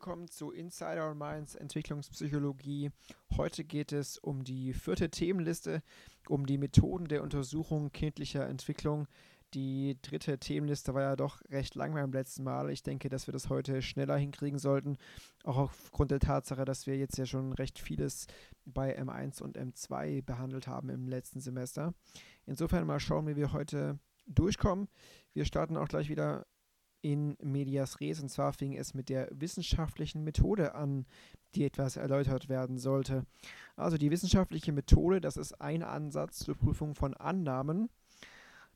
Willkommen zu Insider Minds Entwicklungspsychologie. Heute geht es um die vierte Themenliste, um die Methoden der Untersuchung kindlicher Entwicklung. Die dritte Themenliste war ja doch recht lang beim letzten Mal. Ich denke, dass wir das heute schneller hinkriegen sollten, auch aufgrund der Tatsache, dass wir jetzt ja schon recht vieles bei M1 und M2 behandelt haben im letzten Semester. Insofern mal schauen, wie wir heute durchkommen. Wir starten auch gleich wieder in medias res. Und zwar fing es mit der wissenschaftlichen Methode an, die etwas erläutert werden sollte. Also die wissenschaftliche Methode, das ist ein Ansatz zur Prüfung von Annahmen.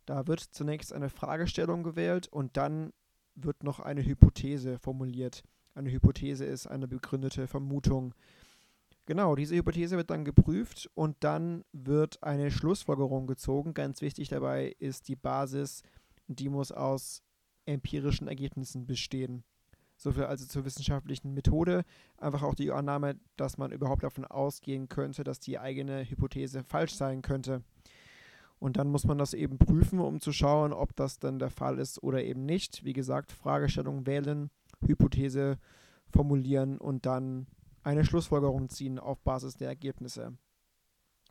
Da wird zunächst eine Fragestellung gewählt und dann wird noch eine Hypothese formuliert. Eine Hypothese ist eine begründete Vermutung. Genau, diese Hypothese wird dann geprüft und dann wird eine Schlussfolgerung gezogen. Ganz wichtig dabei ist die Basis, die muss aus empirischen Ergebnissen bestehen. Soviel also zur wissenschaftlichen Methode. Einfach auch die Annahme, dass man überhaupt davon ausgehen könnte, dass die eigene Hypothese falsch sein könnte. Und dann muss man das eben prüfen, um zu schauen, ob das dann der Fall ist oder eben nicht. Wie gesagt, Fragestellung wählen, Hypothese formulieren und dann eine Schlussfolgerung ziehen auf Basis der Ergebnisse.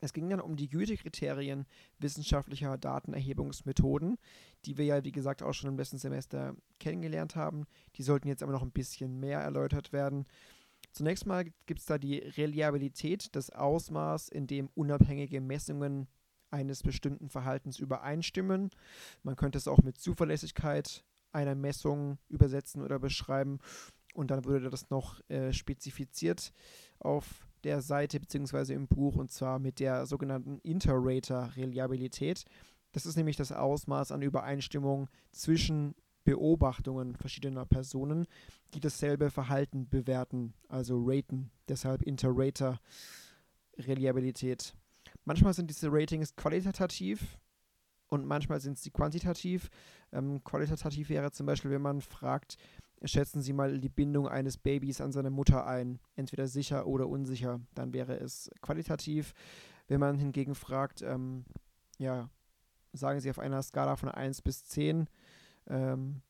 Es ging dann um die Gütekriterien wissenschaftlicher Datenerhebungsmethoden, die wir ja, wie gesagt, auch schon im letzten Semester kennengelernt haben. Die sollten jetzt aber noch ein bisschen mehr erläutert werden. Zunächst mal gibt es da die Reliabilität, das Ausmaß, in dem unabhängige Messungen eines bestimmten Verhaltens übereinstimmen. Man könnte es auch mit Zuverlässigkeit einer Messung übersetzen oder beschreiben. Und dann würde das noch äh, spezifiziert auf der Seite bzw. im Buch und zwar mit der sogenannten Interrater-Reliabilität. Das ist nämlich das Ausmaß an Übereinstimmung zwischen Beobachtungen verschiedener Personen, die dasselbe Verhalten bewerten, also raten, deshalb Interrater-Reliabilität. Manchmal sind diese Ratings qualitativ und manchmal sind sie quantitativ. Ähm, qualitativ wäre zum Beispiel, wenn man fragt, Schätzen Sie mal die Bindung eines Babys an seine Mutter ein, entweder sicher oder unsicher, dann wäre es qualitativ. Wenn man hingegen fragt, ähm, ja, sagen Sie auf einer Skala von 1 bis 10, ähm,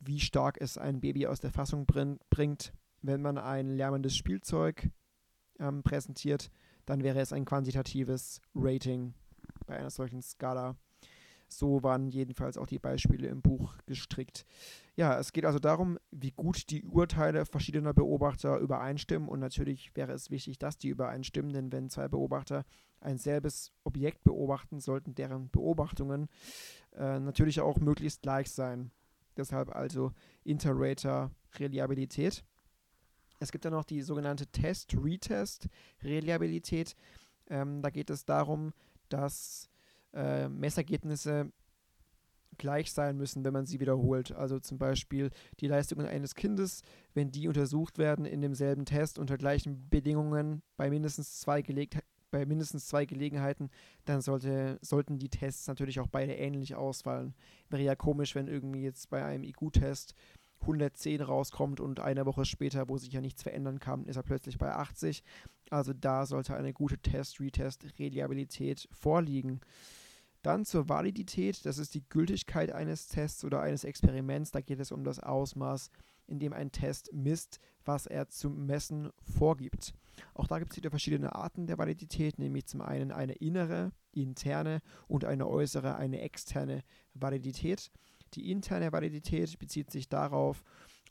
wie stark es ein Baby aus der Fassung bring, bringt, wenn man ein lärmendes Spielzeug ähm, präsentiert, dann wäre es ein quantitatives Rating bei einer solchen Skala. So waren jedenfalls auch die Beispiele im Buch gestrickt. Ja, es geht also darum, wie gut die Urteile verschiedener Beobachter übereinstimmen. Und natürlich wäre es wichtig, dass die übereinstimmen, denn wenn zwei Beobachter ein selbes Objekt beobachten, sollten deren Beobachtungen äh, natürlich auch möglichst gleich sein. Deshalb also Interrater-Reliabilität. Es gibt dann noch die sogenannte Test-Retest-Reliabilität. Ähm, da geht es darum, dass äh, Messergebnisse gleich sein müssen, wenn man sie wiederholt. Also zum Beispiel die Leistungen eines Kindes, wenn die untersucht werden in demselben Test unter gleichen Bedingungen bei mindestens zwei, Geleg bei mindestens zwei Gelegenheiten, dann sollte, sollten die Tests natürlich auch beide ähnlich ausfallen. Wäre ja komisch, wenn irgendwie jetzt bei einem IQ-Test 110 rauskommt und eine Woche später, wo sich ja nichts verändern kann, ist er plötzlich bei 80. Also da sollte eine gute Test-Retest-Reliabilität vorliegen. Dann zur Validität, das ist die Gültigkeit eines Tests oder eines Experiments. Da geht es um das Ausmaß, in dem ein Test misst, was er zu messen vorgibt. Auch da gibt es wieder verschiedene Arten der Validität, nämlich zum einen eine innere, interne und eine äußere, eine externe Validität. Die interne Validität bezieht sich darauf,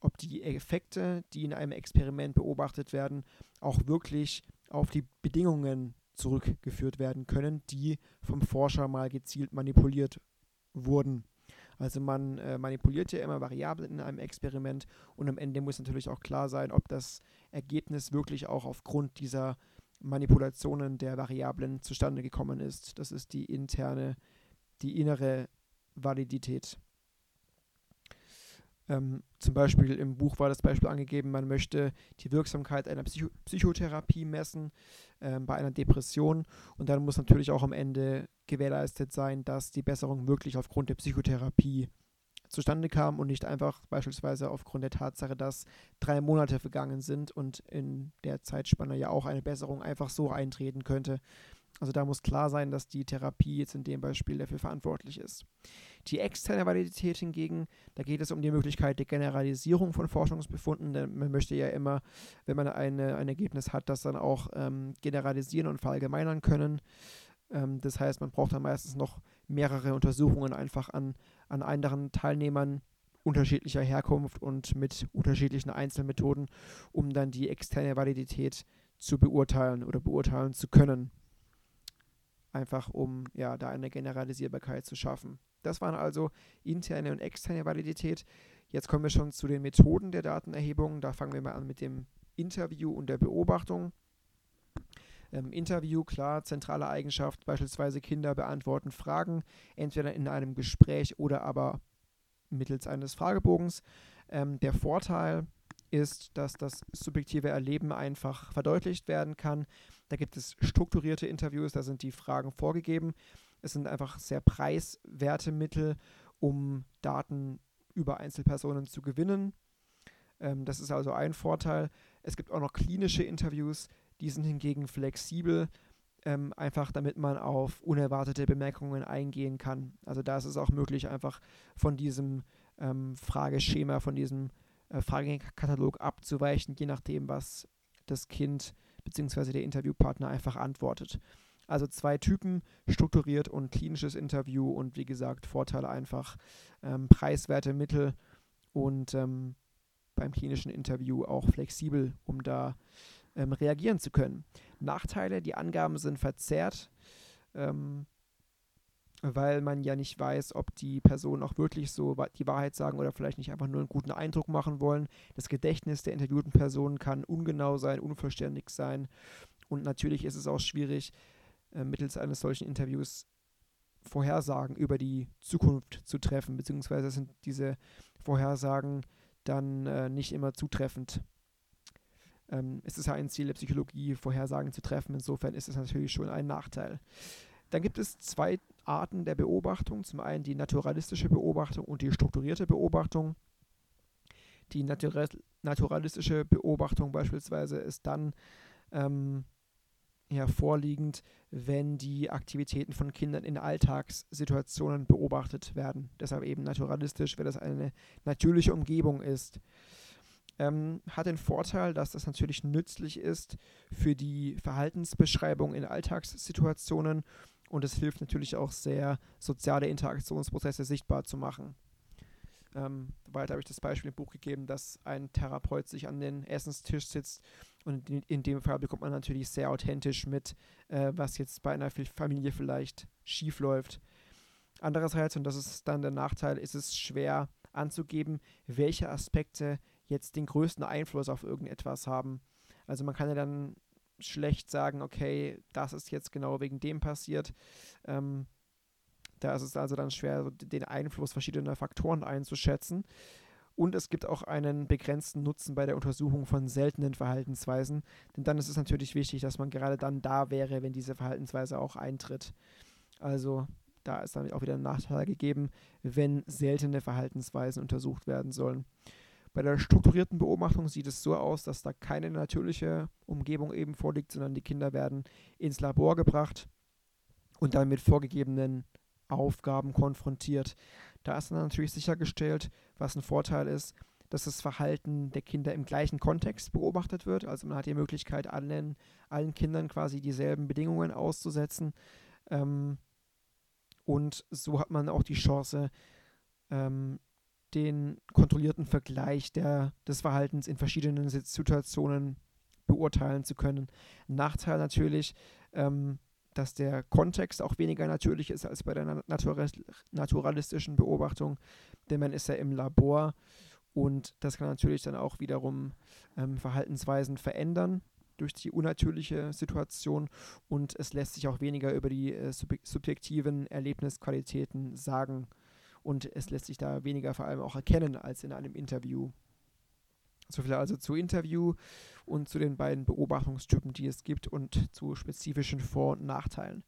ob die Effekte, die in einem Experiment beobachtet werden, auch wirklich auf die Bedingungen zurückgeführt werden können, die vom Forscher mal gezielt manipuliert wurden. Also man äh, manipuliert ja immer Variablen in einem Experiment und am Ende muss natürlich auch klar sein, ob das Ergebnis wirklich auch aufgrund dieser Manipulationen der Variablen zustande gekommen ist. Das ist die interne, die innere Validität. Ähm, zum Beispiel im Buch war das Beispiel angegeben, man möchte die Wirksamkeit einer Psycho Psychotherapie messen äh, bei einer Depression und dann muss natürlich auch am Ende gewährleistet sein, dass die Besserung wirklich aufgrund der Psychotherapie zustande kam und nicht einfach beispielsweise aufgrund der Tatsache, dass drei Monate vergangen sind und in der Zeitspanne ja auch eine Besserung einfach so eintreten könnte. Also da muss klar sein, dass die Therapie jetzt in dem Beispiel dafür verantwortlich ist. Die externe Validität hingegen, da geht es um die Möglichkeit der Generalisierung von Forschungsbefunden, denn man möchte ja immer, wenn man eine, ein Ergebnis hat, das dann auch ähm, generalisieren und verallgemeinern können. Ähm, das heißt, man braucht dann meistens noch mehrere Untersuchungen einfach an, an anderen Teilnehmern unterschiedlicher Herkunft und mit unterschiedlichen Einzelmethoden, um dann die externe Validität zu beurteilen oder beurteilen zu können. Einfach um ja da eine Generalisierbarkeit zu schaffen. Das waren also interne und externe Validität. Jetzt kommen wir schon zu den Methoden der Datenerhebung. Da fangen wir mal an mit dem Interview und der Beobachtung. Ähm, Interview, klar, zentrale Eigenschaft, beispielsweise Kinder beantworten Fragen, entweder in einem Gespräch oder aber mittels eines Fragebogens. Ähm, der Vorteil ist, dass das subjektive Erleben einfach verdeutlicht werden kann. Da gibt es strukturierte Interviews, da sind die Fragen vorgegeben. Es sind einfach sehr preiswerte Mittel, um Daten über Einzelpersonen zu gewinnen. Ähm, das ist also ein Vorteil. Es gibt auch noch klinische Interviews, die sind hingegen flexibel, ähm, einfach damit man auf unerwartete Bemerkungen eingehen kann. Also da ist es auch möglich, einfach von diesem ähm, Frageschema, von diesem äh, Fragekatalog abzuweichen, je nachdem, was das Kind bzw. der Interviewpartner einfach antwortet. Also zwei Typen, strukturiert und klinisches Interview und wie gesagt, Vorteile einfach ähm, preiswerte Mittel und ähm, beim klinischen Interview auch flexibel, um da ähm, reagieren zu können. Nachteile, die Angaben sind verzerrt, ähm, weil man ja nicht weiß, ob die Personen auch wirklich so die Wahrheit sagen oder vielleicht nicht einfach nur einen guten Eindruck machen wollen. Das Gedächtnis der interviewten Personen kann ungenau sein, unvollständig sein und natürlich ist es auch schwierig, äh, mittels eines solchen Interviews Vorhersagen über die Zukunft zu treffen, beziehungsweise sind diese Vorhersagen dann äh, nicht immer zutreffend ähm, ist es ja ein Ziel der Psychologie, Vorhersagen zu treffen. Insofern ist es natürlich schon ein Nachteil. Dann gibt es zwei Arten der Beobachtung. Zum einen die naturalistische Beobachtung und die strukturierte Beobachtung. Die Natura naturalistische Beobachtung beispielsweise ist dann ähm, ja, vorliegend, wenn die Aktivitäten von Kindern in Alltagssituationen beobachtet werden. Deshalb eben naturalistisch, weil das eine natürliche Umgebung ist. Ähm, hat den Vorteil, dass das natürlich nützlich ist für die Verhaltensbeschreibung in Alltagssituationen und es hilft natürlich auch sehr, soziale Interaktionsprozesse sichtbar zu machen. Ähm, weiter habe ich das Beispiel im Buch gegeben, dass ein Therapeut sich an den Essenstisch sitzt und in, in dem Fall bekommt man natürlich sehr authentisch mit, äh, was jetzt bei einer Familie vielleicht schief läuft. Andererseits, und das ist dann der Nachteil, ist es schwer anzugeben, welche Aspekte jetzt den größten Einfluss auf irgendetwas haben. Also man kann ja dann schlecht sagen, okay, das ist jetzt genau wegen dem passiert. Ähm, da ist es also dann schwer, den Einfluss verschiedener Faktoren einzuschätzen. Und es gibt auch einen begrenzten Nutzen bei der Untersuchung von seltenen Verhaltensweisen, denn dann ist es natürlich wichtig, dass man gerade dann da wäre, wenn diese Verhaltensweise auch eintritt. Also da ist dann auch wieder ein Nachteil gegeben, wenn seltene Verhaltensweisen untersucht werden sollen. Bei der strukturierten Beobachtung sieht es so aus, dass da keine natürliche Umgebung eben vorliegt, sondern die Kinder werden ins Labor gebracht und dann mit vorgegebenen Aufgaben konfrontiert. Da ist dann natürlich sichergestellt, was ein Vorteil ist, dass das Verhalten der Kinder im gleichen Kontext beobachtet wird. Also man hat die Möglichkeit, allen, allen Kindern quasi dieselben Bedingungen auszusetzen. Ähm, und so hat man auch die Chance, ähm, den kontrollierten Vergleich der, des Verhaltens in verschiedenen Situationen beurteilen zu können. Nachteil natürlich, ähm, dass der Kontext auch weniger natürlich ist als bei der naturalistischen Beobachtung, denn man ist ja im Labor und das kann natürlich dann auch wiederum ähm, Verhaltensweisen verändern durch die unnatürliche Situation und es lässt sich auch weniger über die äh, subjektiven Erlebnisqualitäten sagen und es lässt sich da weniger vor allem auch erkennen als in einem Interview. So viel also zu Interview und zu den beiden Beobachtungstypen, die es gibt und zu spezifischen Vor- und Nachteilen.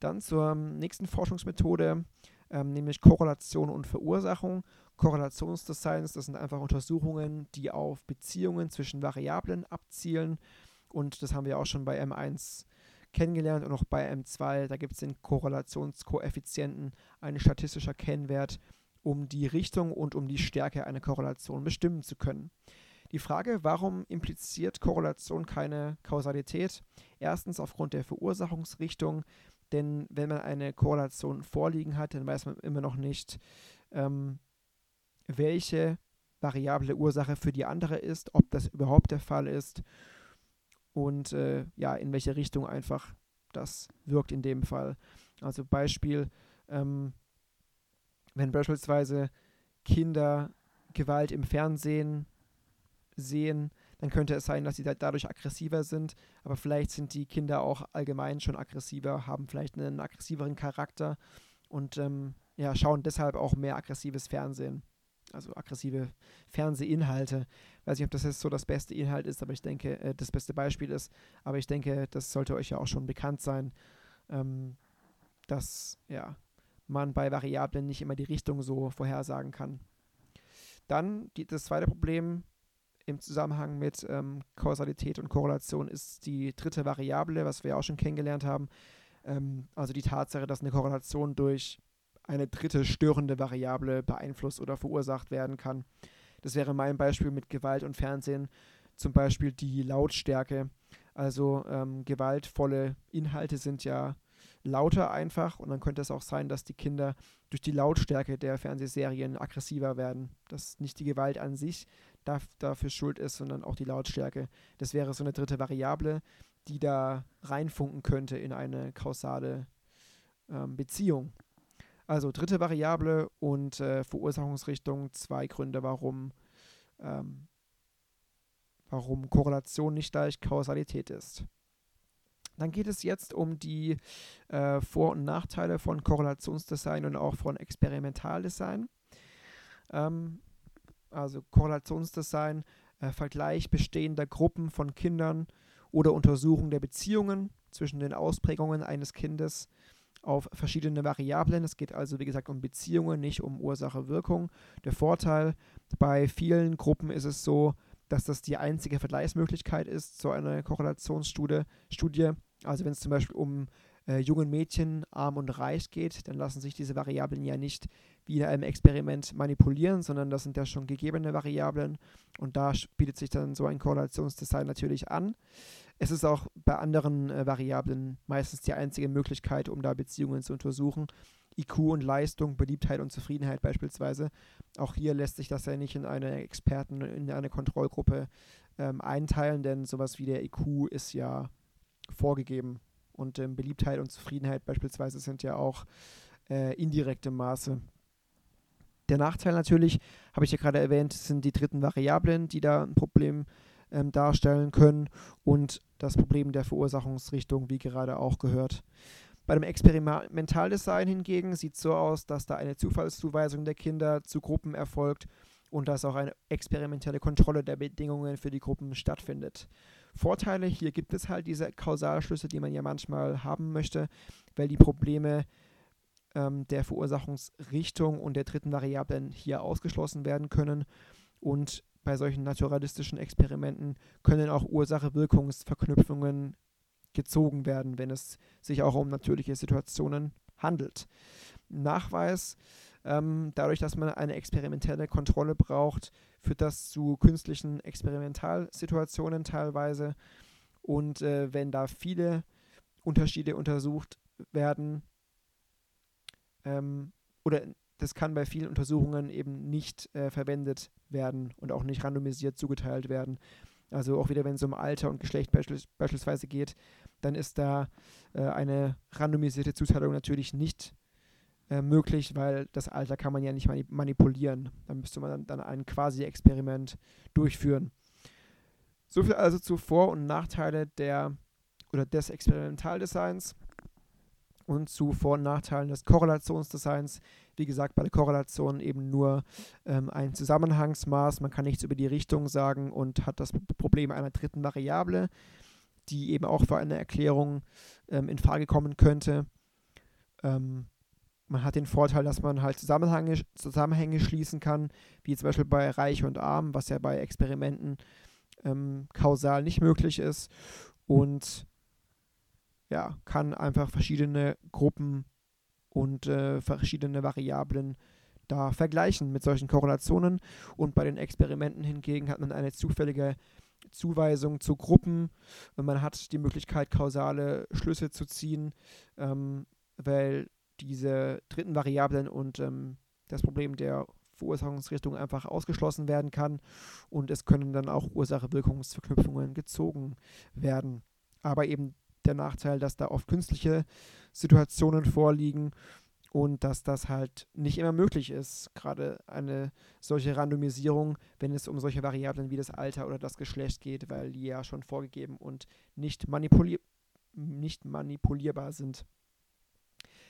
Dann zur nächsten Forschungsmethode, ähm, nämlich Korrelation und Verursachung. Korrelationsdesigns, das sind einfach Untersuchungen, die auf Beziehungen zwischen Variablen abzielen. Und das haben wir auch schon bei M1 kennengelernt und auch bei M2, da gibt es den Korrelationskoeffizienten, ein statistischer Kennwert, um die Richtung und um die Stärke einer Korrelation bestimmen zu können. Die Frage, warum impliziert Korrelation keine Kausalität? Erstens aufgrund der Verursachungsrichtung, denn wenn man eine Korrelation vorliegen hat, dann weiß man immer noch nicht, ähm, welche variable Ursache für die andere ist, ob das überhaupt der Fall ist und äh, ja, in welche Richtung einfach das wirkt in dem Fall. Also Beispiel, ähm, wenn beispielsweise Kinder Gewalt im Fernsehen sehen, dann könnte es sein, dass sie dadurch aggressiver sind, aber vielleicht sind die Kinder auch allgemein schon aggressiver, haben vielleicht einen aggressiveren Charakter und ähm, ja, schauen deshalb auch mehr aggressives Fernsehen. Also aggressive Fernsehinhalte. Weiß nicht, ob das jetzt so das beste Inhalt ist, aber ich denke, äh, das beste Beispiel ist, aber ich denke, das sollte euch ja auch schon bekannt sein, ähm, dass ja, man bei Variablen nicht immer die Richtung so vorhersagen kann. Dann die, das zweite Problem, im Zusammenhang mit ähm, Kausalität und Korrelation ist die dritte Variable, was wir auch schon kennengelernt haben. Ähm, also die Tatsache, dass eine Korrelation durch eine dritte störende Variable beeinflusst oder verursacht werden kann. Das wäre mein Beispiel mit Gewalt und Fernsehen, zum Beispiel die Lautstärke. Also ähm, gewaltvolle Inhalte sind ja lauter einfach und dann könnte es auch sein, dass die Kinder durch die Lautstärke der Fernsehserien aggressiver werden. Dass nicht die Gewalt an sich dafür schuld ist, sondern auch die Lautstärke. Das wäre so eine dritte Variable, die da reinfunken könnte in eine kausale ähm, Beziehung. Also dritte Variable und äh, Verursachungsrichtung, zwei Gründe, warum, ähm, warum Korrelation nicht gleich Kausalität ist. Dann geht es jetzt um die äh, Vor- und Nachteile von Korrelationsdesign und auch von Experimentaldesign. Ähm, also Korrelationsdesign, äh, Vergleich bestehender Gruppen von Kindern oder Untersuchung der Beziehungen zwischen den Ausprägungen eines Kindes auf verschiedene Variablen. Es geht also, wie gesagt, um Beziehungen, nicht um Ursache-Wirkung. Der Vorteil bei vielen Gruppen ist es so, dass das die einzige Vergleichsmöglichkeit ist, so eine Korrelationsstudie. Studie. Also wenn es zum Beispiel um äh, jungen Mädchen arm und reich geht, dann lassen sich diese Variablen ja nicht wie in einem Experiment manipulieren, sondern das sind ja schon gegebene Variablen und da bietet sich dann so ein Korrelationsdesign natürlich an. Es ist auch bei anderen äh, Variablen meistens die einzige Möglichkeit, um da Beziehungen zu untersuchen. IQ und Leistung, Beliebtheit und Zufriedenheit beispielsweise. Auch hier lässt sich das ja nicht in eine Experten, in eine Kontrollgruppe ähm, einteilen, denn sowas wie der IQ ist ja vorgegeben. Und ähm, Beliebtheit und Zufriedenheit beispielsweise sind ja auch äh, indirekte Maße. Der Nachteil natürlich, habe ich ja gerade erwähnt, sind die dritten Variablen, die da ein Problem ähm, darstellen können und das Problem der Verursachungsrichtung, wie gerade auch gehört. Bei dem Experimentaldesign hingegen sieht es so aus, dass da eine Zufallszuweisung der Kinder zu Gruppen erfolgt und dass auch eine experimentelle Kontrolle der Bedingungen für die Gruppen stattfindet. Vorteile, hier gibt es halt diese Kausalschlüsse, die man ja manchmal haben möchte, weil die Probleme ähm, der Verursachungsrichtung und der dritten Variablen hier ausgeschlossen werden können. Und bei solchen naturalistischen Experimenten können auch Ursache-Wirkungsverknüpfungen gezogen werden, wenn es sich auch um natürliche Situationen handelt. Nachweis ähm, dadurch, dass man eine experimentelle Kontrolle braucht, führt das zu künstlichen Experimentalsituationen teilweise. Und äh, wenn da viele Unterschiede untersucht werden, ähm, oder das kann bei vielen Untersuchungen eben nicht äh, verwendet werden und auch nicht randomisiert zugeteilt werden. Also auch wieder, wenn es um Alter und Geschlecht beispielsweise geht, dann ist da äh, eine randomisierte Zuteilung natürlich nicht äh, möglich, weil das Alter kann man ja nicht manipulieren. Da müsste man dann, dann ein Quasi-Experiment durchführen. Soviel also zu Vor- und Nachteile der oder des Experimentaldesigns und zu Vor- und Nachteilen des Korrelationsdesigns. Wie gesagt, bei der Korrelation eben nur ähm, ein Zusammenhangsmaß. Man kann nichts über die Richtung sagen und hat das Problem einer dritten Variable, die eben auch für eine Erklärung ähm, in Frage kommen könnte. Ähm, man hat den Vorteil, dass man halt Zusammenhänge, Zusammenhänge schließen kann, wie zum Beispiel bei Reich und Arm, was ja bei Experimenten ähm, kausal nicht möglich ist. Und ja, kann einfach verschiedene Gruppen und äh, verschiedene Variablen da vergleichen mit solchen Korrelationen. Und bei den Experimenten hingegen hat man eine zufällige Zuweisung zu Gruppen. Man hat die Möglichkeit, kausale Schlüsse zu ziehen, ähm, weil diese dritten Variablen und ähm, das Problem der Verursachungsrichtung einfach ausgeschlossen werden kann und es können dann auch Ursache-Wirkungsverknüpfungen gezogen werden. Aber eben der Nachteil, dass da oft künstliche Situationen vorliegen und dass das halt nicht immer möglich ist, gerade eine solche Randomisierung, wenn es um solche Variablen wie das Alter oder das Geschlecht geht, weil die ja schon vorgegeben und nicht, manipulier nicht manipulierbar sind.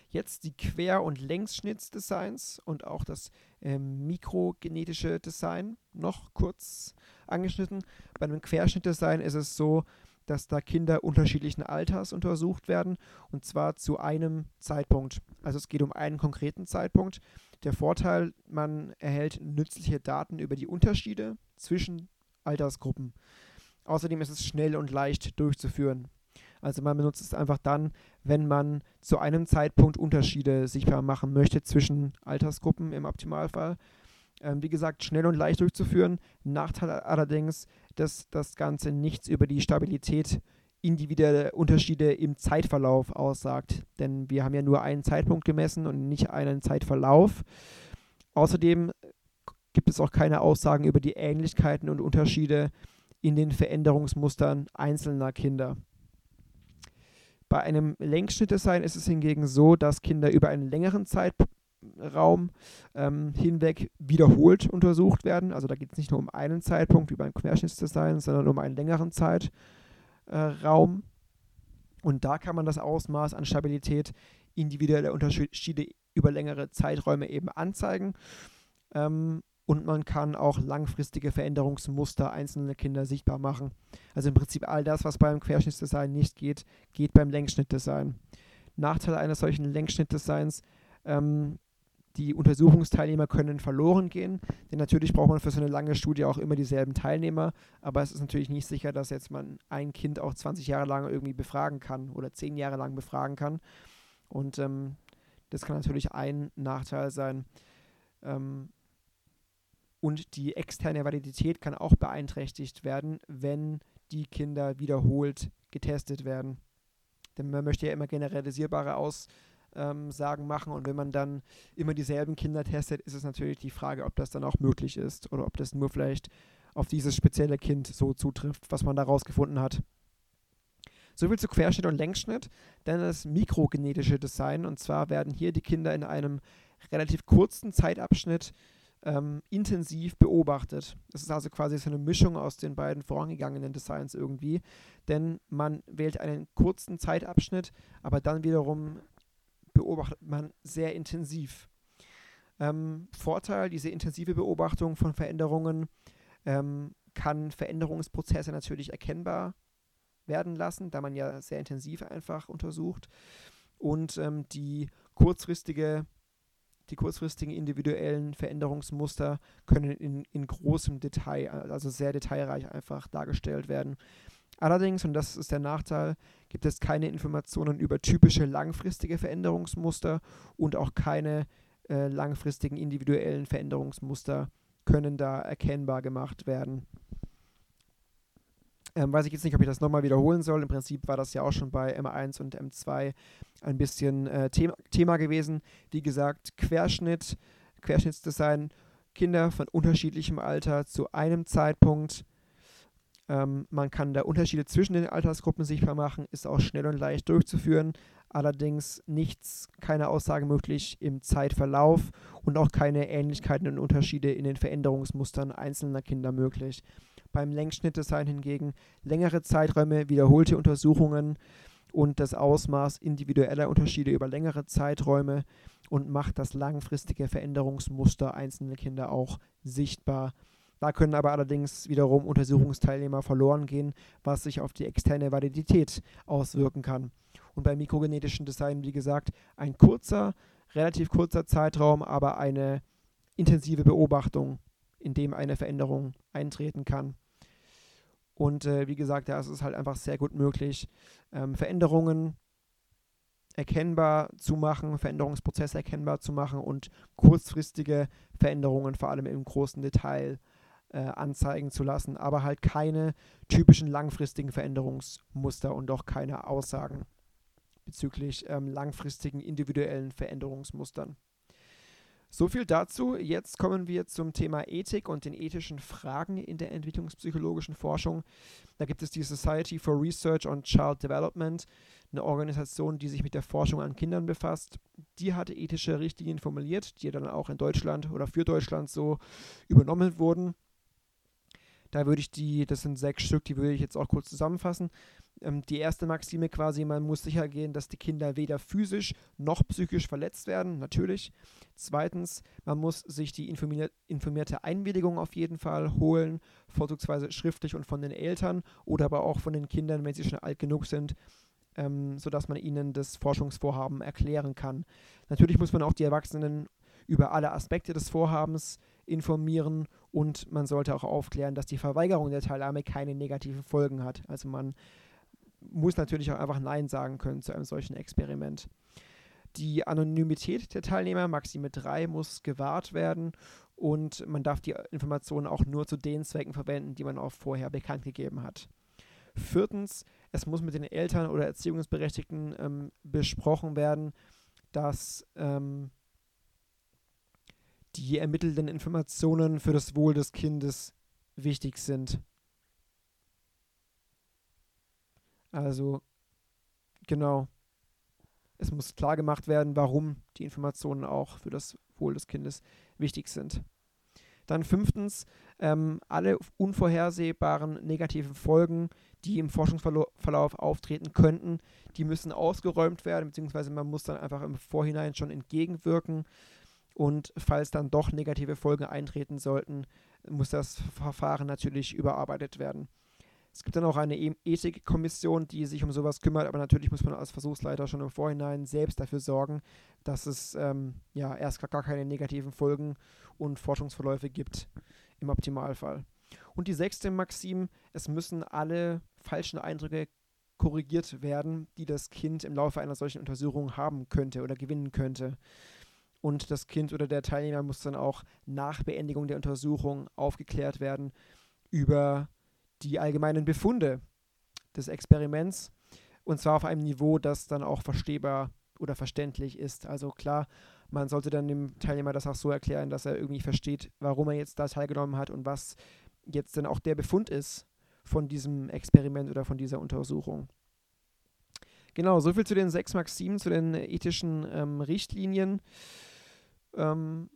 Jetzt die Quer- und Längsschnittsdesigns und auch das äh, mikrogenetische Design noch kurz angeschnitten. Bei einem Querschnittdesign ist es so, dass da Kinder unterschiedlichen Alters untersucht werden und zwar zu einem Zeitpunkt. Also es geht um einen konkreten Zeitpunkt. Der Vorteil, man erhält nützliche Daten über die Unterschiede zwischen Altersgruppen. Außerdem ist es schnell und leicht durchzuführen. Also man benutzt es einfach dann, wenn man zu einem Zeitpunkt Unterschiede sichtbar machen möchte zwischen Altersgruppen im Optimalfall. Ähm, wie gesagt, schnell und leicht durchzuführen. Nachteil allerdings, dass das Ganze nichts über die Stabilität individueller Unterschiede im Zeitverlauf aussagt. Denn wir haben ja nur einen Zeitpunkt gemessen und nicht einen Zeitverlauf. Außerdem gibt es auch keine Aussagen über die Ähnlichkeiten und Unterschiede in den Veränderungsmustern einzelner Kinder. Bei einem Längsschnittdesign ist es hingegen so, dass Kinder über einen längeren Zeitraum Raum ähm, hinweg wiederholt untersucht werden. Also da geht es nicht nur um einen Zeitpunkt wie beim Querschnittsdesign, sondern um einen längeren Zeitraum. Und da kann man das Ausmaß an Stabilität individueller Unterschiede über längere Zeiträume eben anzeigen. Ähm, und man kann auch langfristige Veränderungsmuster einzelner Kinder sichtbar machen. Also im Prinzip all das, was beim Querschnittsdesign nicht geht, geht beim Längsschnittdesign. Nachteil eines solchen Längsschnittdesigns ähm, die Untersuchungsteilnehmer können verloren gehen, denn natürlich braucht man für so eine lange Studie auch immer dieselben Teilnehmer, aber es ist natürlich nicht sicher, dass jetzt man ein Kind auch 20 Jahre lang irgendwie befragen kann oder 10 Jahre lang befragen kann. Und ähm, das kann natürlich ein Nachteil sein. Ähm, und die externe Validität kann auch beeinträchtigt werden, wenn die Kinder wiederholt getestet werden. Denn man möchte ja immer generalisierbare Aus ähm, Sagen machen. Und wenn man dann immer dieselben Kinder testet, ist es natürlich die Frage, ob das dann auch möglich ist oder ob das nur vielleicht auf dieses spezielle Kind so zutrifft, was man da rausgefunden hat. Soviel zu Querschnitt und Längsschnitt, dann das mikrogenetische Design. Und zwar werden hier die Kinder in einem relativ kurzen Zeitabschnitt ähm, intensiv beobachtet. Das ist also quasi so eine Mischung aus den beiden vorangegangenen Designs irgendwie. Denn man wählt einen kurzen Zeitabschnitt, aber dann wiederum beobachtet man sehr intensiv. Ähm, Vorteil, diese intensive Beobachtung von Veränderungen ähm, kann Veränderungsprozesse natürlich erkennbar werden lassen, da man ja sehr intensiv einfach untersucht. Und ähm, die kurzfristige die kurzfristigen individuellen Veränderungsmuster können in, in großem Detail, also sehr detailreich einfach dargestellt werden. Allerdings, und das ist der Nachteil, gibt es keine Informationen über typische langfristige Veränderungsmuster und auch keine äh, langfristigen individuellen Veränderungsmuster können da erkennbar gemacht werden. Ähm, weiß ich jetzt nicht, ob ich das nochmal wiederholen soll. Im Prinzip war das ja auch schon bei M1 und M2 ein bisschen äh, Thema, Thema gewesen. Wie gesagt, Querschnitt, Querschnittsdesign, Kinder von unterschiedlichem Alter zu einem Zeitpunkt ähm, man kann da Unterschiede zwischen den Altersgruppen sichtbar machen, ist auch schnell und leicht durchzuführen. Allerdings nichts, keine Aussage möglich im Zeitverlauf und auch keine Ähnlichkeiten und Unterschiede in den Veränderungsmustern einzelner Kinder möglich. Beim Längsschnittdesign hingegen längere Zeiträume, wiederholte Untersuchungen und das Ausmaß individueller Unterschiede über längere Zeiträume und macht das langfristige Veränderungsmuster einzelner Kinder auch sichtbar da können aber allerdings wiederum Untersuchungsteilnehmer verloren gehen, was sich auf die externe Validität auswirken kann. Und beim mikrogenetischen Design, wie gesagt, ein kurzer, relativ kurzer Zeitraum, aber eine intensive Beobachtung, in dem eine Veränderung eintreten kann. Und äh, wie gesagt, da ist es halt einfach sehr gut möglich, ähm, Veränderungen erkennbar zu machen, Veränderungsprozesse erkennbar zu machen und kurzfristige Veränderungen vor allem im großen Detail äh, anzeigen zu lassen, aber halt keine typischen langfristigen Veränderungsmuster und auch keine Aussagen bezüglich ähm, langfristigen individuellen Veränderungsmustern. So viel dazu. Jetzt kommen wir zum Thema Ethik und den ethischen Fragen in der entwicklungspsychologischen Forschung. Da gibt es die Society for Research on Child Development, eine Organisation, die sich mit der Forschung an Kindern befasst. Die hatte ethische Richtlinien formuliert, die dann auch in Deutschland oder für Deutschland so übernommen wurden. Da würde ich die, das sind sechs Stück, die würde ich jetzt auch kurz zusammenfassen. Ähm, die erste Maxime quasi, man muss sicher gehen, dass die Kinder weder physisch noch psychisch verletzt werden, natürlich. Zweitens, man muss sich die informierte Einwilligung auf jeden Fall holen, vorzugsweise schriftlich und von den Eltern oder aber auch von den Kindern, wenn sie schon alt genug sind, ähm, sodass man ihnen das Forschungsvorhaben erklären kann. Natürlich muss man auch die Erwachsenen über alle Aspekte des Vorhabens informieren und man sollte auch aufklären, dass die Verweigerung der Teilnahme keine negativen Folgen hat. Also man muss natürlich auch einfach Nein sagen können zu einem solchen Experiment. Die Anonymität der Teilnehmer, Maxime 3, muss gewahrt werden und man darf die Informationen auch nur zu den Zwecken verwenden, die man auch vorher bekannt gegeben hat. Viertens, es muss mit den Eltern oder Erziehungsberechtigten ähm, besprochen werden, dass ähm, die ermittelten Informationen für das Wohl des Kindes wichtig sind. Also, genau. Es muss klar gemacht werden, warum die Informationen auch für das Wohl des Kindes wichtig sind. Dann fünftens, ähm, alle unvorhersehbaren negativen Folgen, die im Forschungsverlauf auftreten könnten, die müssen ausgeräumt werden, beziehungsweise man muss dann einfach im Vorhinein schon entgegenwirken. Und falls dann doch negative Folgen eintreten sollten, muss das Verfahren natürlich überarbeitet werden. Es gibt dann auch eine e- Ethikkommission, die sich um sowas kümmert, aber natürlich muss man als Versuchsleiter schon im Vorhinein selbst dafür sorgen, dass es ähm, ja erst gar keine negativen Folgen und Forschungsverläufe gibt im Optimalfall. Und die sechste Maxim, es müssen alle falschen Eindrücke korrigiert werden, die das Kind im Laufe einer solchen Untersuchung haben könnte oder gewinnen könnte. Und das Kind oder der Teilnehmer muss dann auch nach Beendigung der Untersuchung aufgeklärt werden über die allgemeinen Befunde des Experiments und zwar auf einem Niveau, das dann auch verstehbar oder verständlich ist. Also klar, man sollte dann dem Teilnehmer das auch so erklären, dass er irgendwie versteht, warum er jetzt da teilgenommen hat und was jetzt dann auch der Befund ist von diesem Experiment oder von dieser Untersuchung. Genau, soviel zu den sechs Maximen, zu den ethischen ähm, Richtlinien. Ähm,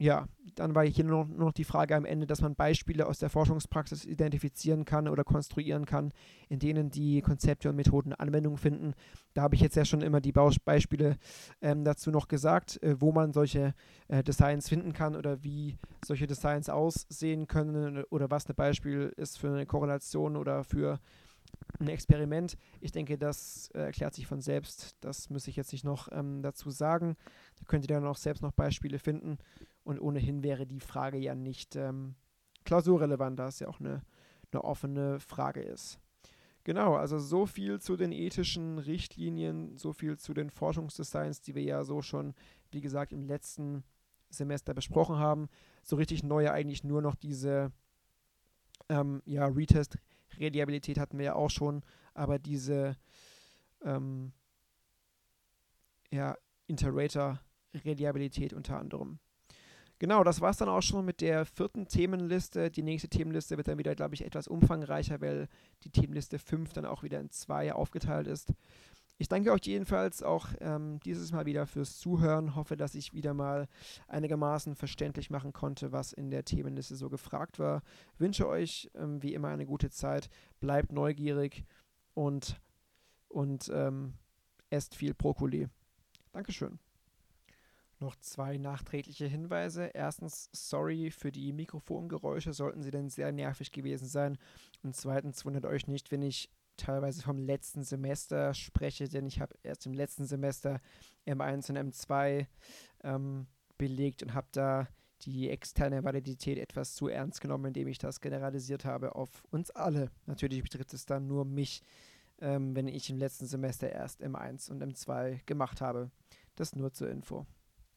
ja, dann war hier nur noch, nur noch, die Frage am Ende, dass man Beispiele aus der Forschungspraxis identifizieren kann oder konstruieren kann, in denen die Konzepte und Methoden Anwendung finden. Da habe ich jetzt ja schon immer die Beispiele ähm, dazu noch gesagt, äh, wo man solche äh, Designs finden kann oder wie solche Designs aussehen können oder was ein Beispiel ist für eine Korrelation oder für ein Experiment. Ich denke, das äh, erklärt sich von selbst. Das muss ich jetzt nicht noch ähm, dazu sagen. Da könnt ihr dann auch selbst noch Beispiele finden. Und ohnehin wäre die Frage ja nicht ähm, klausurrelevant, da es ja auch eine, eine offene Frage ist. Genau, also so viel zu den ethischen Richtlinien, so viel zu den Forschungsdesigns, die wir ja so schon, wie gesagt, im letzten Semester besprochen haben. So richtig neu eigentlich nur noch diese ähm, ja, Retest Reliabilität hatten wir ja auch schon, aber diese ähm, ja, Interrater-Reliabilität unter anderem. Genau, das war es dann auch schon mit der vierten Themenliste. Die nächste Themenliste wird dann wieder, glaube ich, etwas umfangreicher, weil die Themenliste 5 dann auch wieder in zwei aufgeteilt ist. Ich danke euch jedenfalls auch ähm, dieses Mal wieder fürs Zuhören. Hoffe, dass ich wieder mal einigermaßen verständlich machen konnte, was in der Themenliste so gefragt war. Wünsche euch ähm, wie immer eine gute Zeit. Bleibt neugierig und, und ähm, esst viel Brokkoli. Dankeschön. Noch zwei nachträgliche Hinweise. Erstens, sorry für die Mikrofongeräusche, sollten sie denn sehr nervig gewesen sein. Und zweitens, wundert euch nicht, wenn ich teilweise vom letzten Semester spreche, denn ich habe erst im letzten Semester M1 und M2 ähm, belegt und habe da die externe Validität etwas zu ernst genommen, indem ich das generalisiert habe auf uns alle. Natürlich betrifft es dann nur mich. ähm, wenn ich im letzten Semester erst M1 und M2 gemacht habe. Das nur zur Info.